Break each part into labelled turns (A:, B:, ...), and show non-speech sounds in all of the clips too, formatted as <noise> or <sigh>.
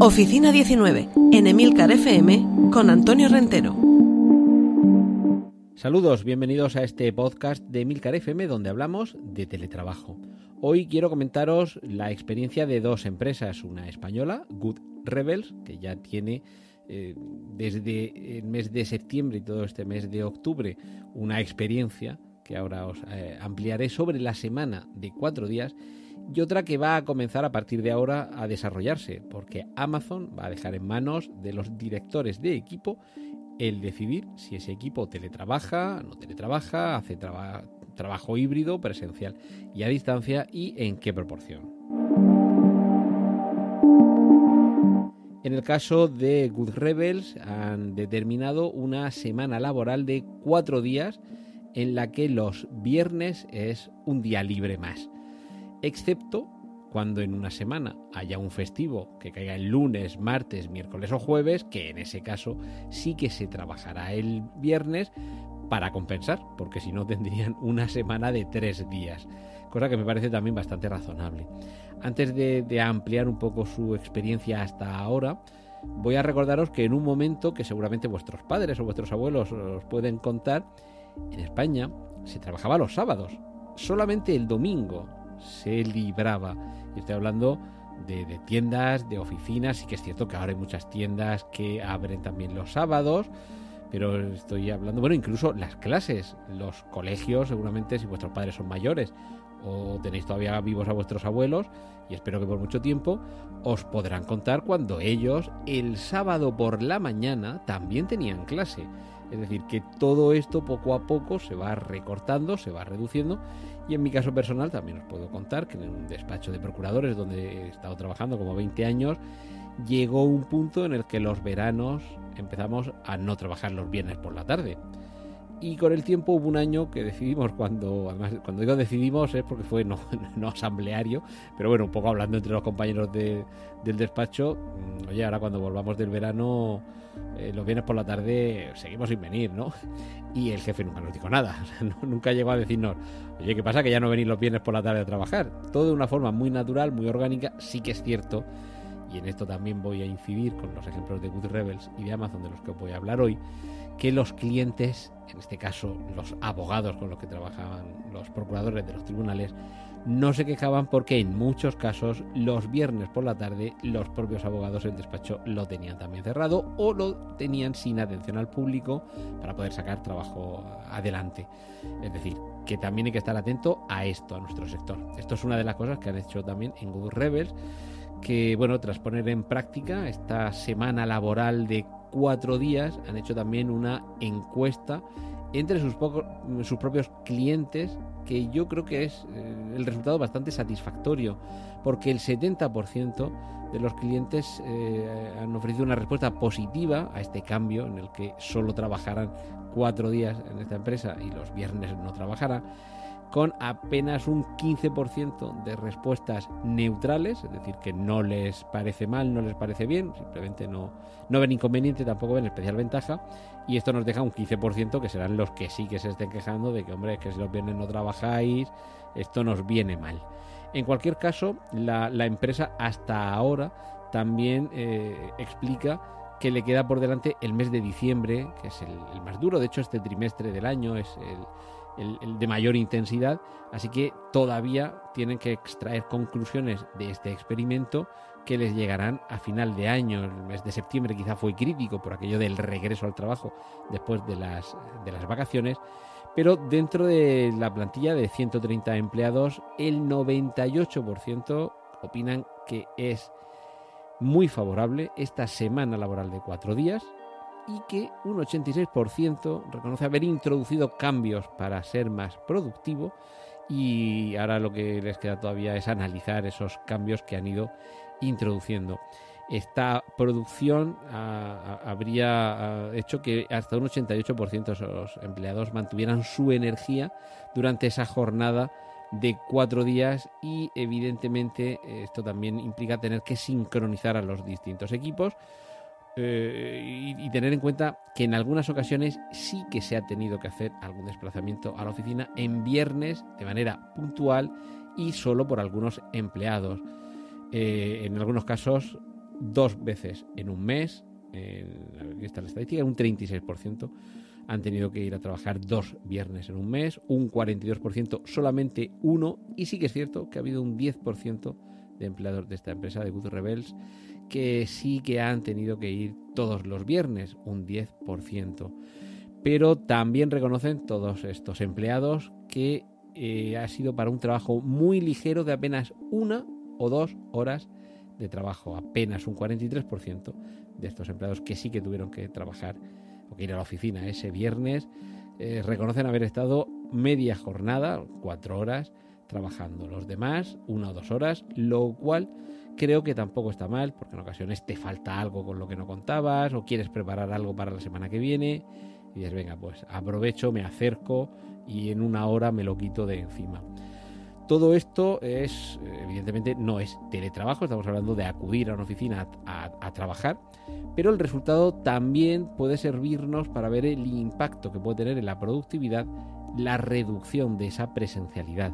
A: Oficina 19, en Emilcar FM, con Antonio Rentero.
B: Saludos, bienvenidos a este podcast de Emilcar FM donde hablamos de teletrabajo. Hoy quiero comentaros la experiencia de dos empresas, una española, Good Rebels, que ya tiene eh, desde el mes de septiembre y todo este mes de octubre una experiencia que ahora os eh, ampliaré sobre la semana de cuatro días y otra que va a comenzar a partir de ahora a desarrollarse, porque Amazon va a dejar en manos de los directores de equipo el decidir si ese equipo teletrabaja, no teletrabaja, hace trabajo híbrido, presencial y a distancia y en qué proporción. En el caso de Good Rebels han determinado una semana laboral de cuatro días en la que los viernes es un día libre más excepto cuando en una semana haya un festivo que caiga el lunes, martes, miércoles o jueves, que en ese caso sí que se trabajará el viernes para compensar, porque si no tendrían <laughs> una semana de tres días, cosa que me parece también bastante razonable. Antes de, ampliar un poco su experiencia hasta ahora, voy a recordaros que en un momento que seguramente vuestros padres o vuestros abuelos os pueden contar, en España se trabajaba los sábados, solamente el domingo se libraba. Y estoy hablando de, tiendas, de oficinas, y que es cierto que ahora hay muchas tiendas que abren también los sábados, pero estoy hablando, bueno, incluso las clases, los colegios, seguramente si vuestros padres son mayores o tenéis todavía vivos a vuestros abuelos, y espero que por mucho tiempo, os podrán contar cuando ellos el sábado por la mañana también tenían clase. Es decir, que todo esto poco a poco se va recortando, se va reduciendo y en mi caso personal también os puedo contar que en un despacho de procuradores donde he estado trabajando como 20 años, llegó un punto en el que los veranos empezamos a no trabajar los viernes por la tarde. Y con el tiempo hubo un año que decidimos, cuando además cuando digo decidimos es porque fue no, <laughs> no asambleario, pero bueno, un poco hablando entre los compañeros de, del despacho, mm, oye, ahora cuando volvamos del verano, eh, los viernes por la tarde seguimos sin venir, ¿no? Y el jefe nunca nos dijo nada, <laughs> nunca llegó a decirnos, oye, ¿qué pasa? Que ya no venís los viernes por la tarde a trabajar. Todo de una forma muy natural, muy orgánica, sí que es cierto, y en esto también voy a incidir con los ejemplos de Good Rebels y de Amazon de los que voy a hablar hoy, que los clientes, en este caso los abogados con los que trabajaban los procuradores de los tribunales, no se quejaban porque en muchos casos los viernes por la tarde los propios abogados del despacho lo tenían también cerrado o lo tenían sin atención al público para poder sacar trabajo adelante. Es decir, que también hay que estar atento a esto, a nuestro sector. Esto es una de las cosas que han hecho también en Google Rebels, que bueno, tras poner en práctica esta semana laboral de cuatro días han hecho también una encuesta entre sus, sus propios clientes que yo creo que es eh, el resultado bastante satisfactorio porque el 70% de los clientes eh, han ofrecido una respuesta positiva a este cambio en el que solo trabajarán cuatro días en esta empresa y los viernes no trabajarán con apenas un 15% de respuestas neutrales, es decir, que no les parece mal, no les parece bien, simplemente no, no ven inconveniente, tampoco ven especial ventaja, y esto nos deja un 15% que serán los que sí que se estén quejando de que, hombre, que si los viernes no trabajáis, esto nos viene mal. En cualquier caso, la, empresa hasta ahora también eh, explica que le queda por delante el mes de diciembre, que es el, el más duro, de hecho este trimestre del año es el el, de mayor intensidad, así que todavía tienen que extraer conclusiones de este experimento que les llegarán a final de año. El mes de septiembre quizá fue crítico por aquello del regreso al trabajo después de las, de las vacaciones, pero dentro de la plantilla de 130 empleados, el 98% opinan que es muy favorable esta semana laboral de cuatro días y que un 86% reconoce haber introducido cambios para ser más productivo y ahora lo que les queda todavía es analizar esos cambios que han ido introduciendo. Esta producción ah, ah, habría ah, hecho que hasta un 88% de los empleados mantuvieran su energía durante esa jornada de cuatro días y evidentemente esto también implica tener que sincronizar a los distintos equipos eh, y, tener en cuenta que en algunas ocasiones sí que se ha tenido que hacer algún desplazamiento a la oficina en viernes de manera puntual y solo por algunos empleados. Eh, en algunos casos dos veces en un mes, en, está la estadística, un 36% han tenido que ir a trabajar dos viernes en un mes, un 42% solamente uno, y sí que es cierto que ha habido un 10% de empleados de esta empresa, de Good Rebels, que sí que han tenido que ir todos los viernes, un 10%. Pero también reconocen todos estos empleados que eh, ha sido para un trabajo muy ligero de apenas una o dos horas de trabajo, apenas un 43% de estos empleados que sí que tuvieron que trabajar o que ir a la oficina ese viernes, eh, reconocen haber estado media jornada, cuatro horas, trabajando. Los demás, una o dos horas, lo cual creo que tampoco está mal, porque en ocasiones te falta algo con lo que no contabas o quieres preparar algo para la semana que viene y dices, venga, pues aprovecho, me acerco y en una hora me lo quito de encima. Todo esto es, evidentemente, no es teletrabajo, estamos hablando de acudir a una oficina a, trabajar, pero el resultado también puede servirnos para ver el impacto que puede tener en la productividad la reducción de esa presencialidad.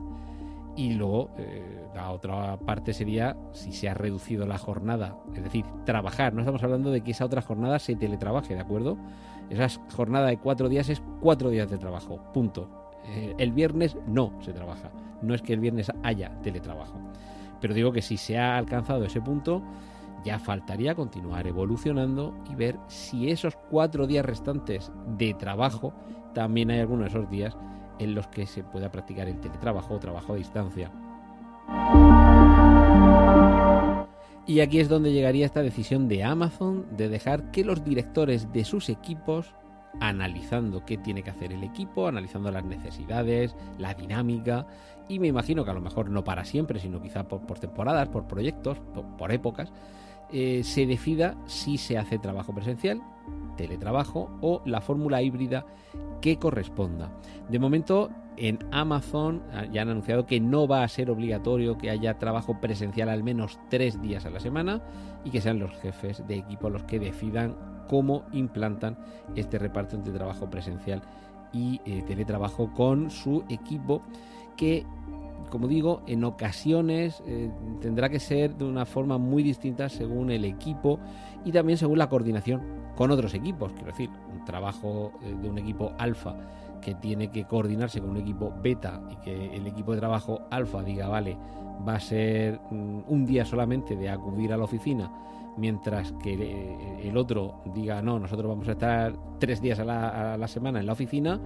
B: Y luego, eh, la otra parte sería si se ha reducido la jornada, es decir, trabajar. No estamos hablando de que esa otra jornada se teletrabaje, ¿de acuerdo? Esa jornada de cuatro días es cuatro días de trabajo, punto. Eh, el viernes no se trabaja no es que el viernes haya teletrabajo. Pero digo que si se ha alcanzado ese punto, ya faltaría continuar evolucionando y ver si esos cuatro días restantes de trabajo, también hay algunos de esos días en los que se pueda practicar el teletrabajo o trabajo a distancia. Y aquí es donde llegaría esta decisión de Amazon de dejar que los directores de sus equipos, analizando qué tiene que hacer el equipo, analizando las necesidades, la dinámica, y me imagino que a lo mejor no para siempre, sino quizá por, temporadas, por proyectos, por, épocas, eh, se decida si se hace trabajo presencial, teletrabajo o la fórmula híbrida que corresponda. De momento, en Amazon ah, ya han anunciado que no va a ser obligatorio que haya trabajo presencial al menos tres días a la semana y que sean los jefes de equipo los que decidan cómo implantan este reparto entre trabajo presencial y eh, teletrabajo con su equipo que, como digo, en ocasiones eh, tendrá que ser de una forma muy distinta según el equipo y también según la coordinación con otros equipos. Quiero decir, un trabajo eh, de un equipo alfa que tiene que coordinarse con un equipo beta y que el equipo de trabajo alfa diga, vale, va a ser mm, un día solamente de acudir a la oficina, mientras que eh, el otro diga, no, nosotros vamos a estar tres días a la, a la semana en la oficina,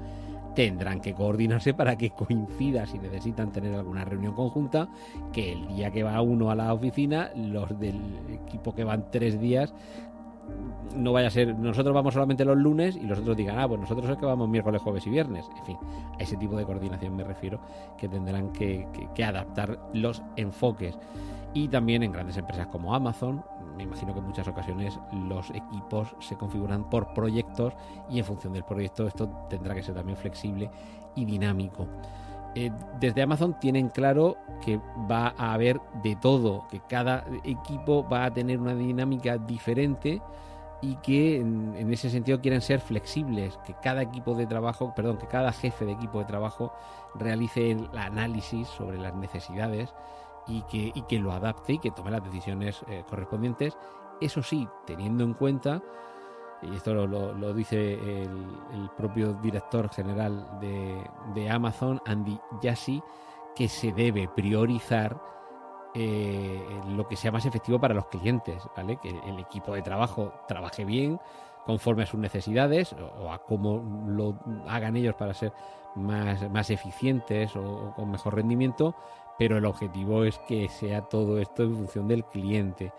B: tendrán que coordinarse para que coincida si necesitan tener alguna reunión conjunta, que el día que va uno a la oficina, los del equipo que van tres días, no vaya a ser, nosotros vamos solamente los lunes y los otros digan, ah, pues nosotros es que vamos miércoles, jueves y viernes. En fin, a ese tipo de coordinación me refiero, que tendrán que, que adaptar los enfoques. Y también en grandes empresas como Amazon, me imagino que en muchas ocasiones los equipos se configuran por proyectos y en función del proyecto esto tendrá que ser también flexible y dinámico. Eh, desde Amazon tienen claro que va a haber de todo, que cada equipo va a tener una dinámica diferente y que en, ese sentido quieren ser flexibles, que cada equipo de trabajo, perdón, que cada jefe de equipo de trabajo realice el análisis sobre las necesidades y que, y que lo adapte y que tome las decisiones eh, correspondientes. Eso sí, teniendo en cuenta, y esto lo, dice el, propio director general de, Amazon, Andy Jassy, que se debe priorizar eh, lo que sea más efectivo para los clientes, ¿vale? Que el equipo de trabajo trabaje bien, conforme a sus necesidades o, a cómo lo hagan ellos para ser más, más eficientes o, con mejor rendimiento, pero el objetivo es que sea todo esto en función del cliente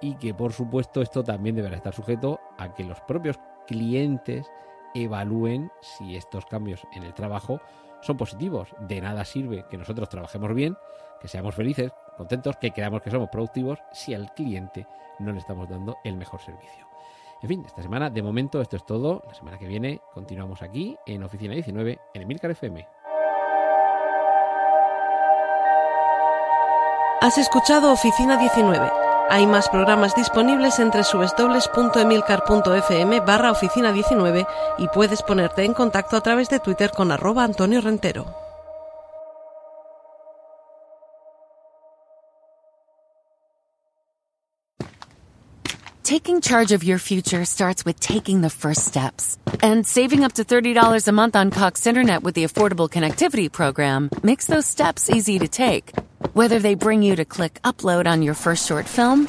B: y que por supuesto esto también deberá estar sujeto a que los propios clientes evalúen si estos cambios en el trabajo son positivos. De nada sirve que nosotros trabajemos bien, que seamos felices, contentos, que creamos que somos productivos si al cliente no le estamos dando el mejor servicio. En fin, esta semana de momento esto es todo. La semana que viene continuamos aquí en Oficina 19 en Emilcar FM.
A: Has escuchado Oficina 19. Hay más programas disponibles entre www.emilcar.fm barra oficina 19 y puedes ponerte en contacto a través de Twitter con arroba Antonio Rentero.
C: Taking charge of your future starts with taking the first steps. And saving up to $30 a month on Cox Internet with the Affordable Connectivity Program makes those steps easy to take. Whether they bring you to click upload on your first short film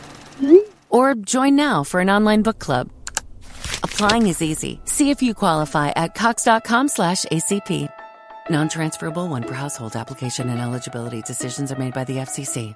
C: or join now for an online book club. Applying is easy. See if you qualify at cox.com slash ACP. Non-transferable one per household application and eligibility decisions are made by the FCC.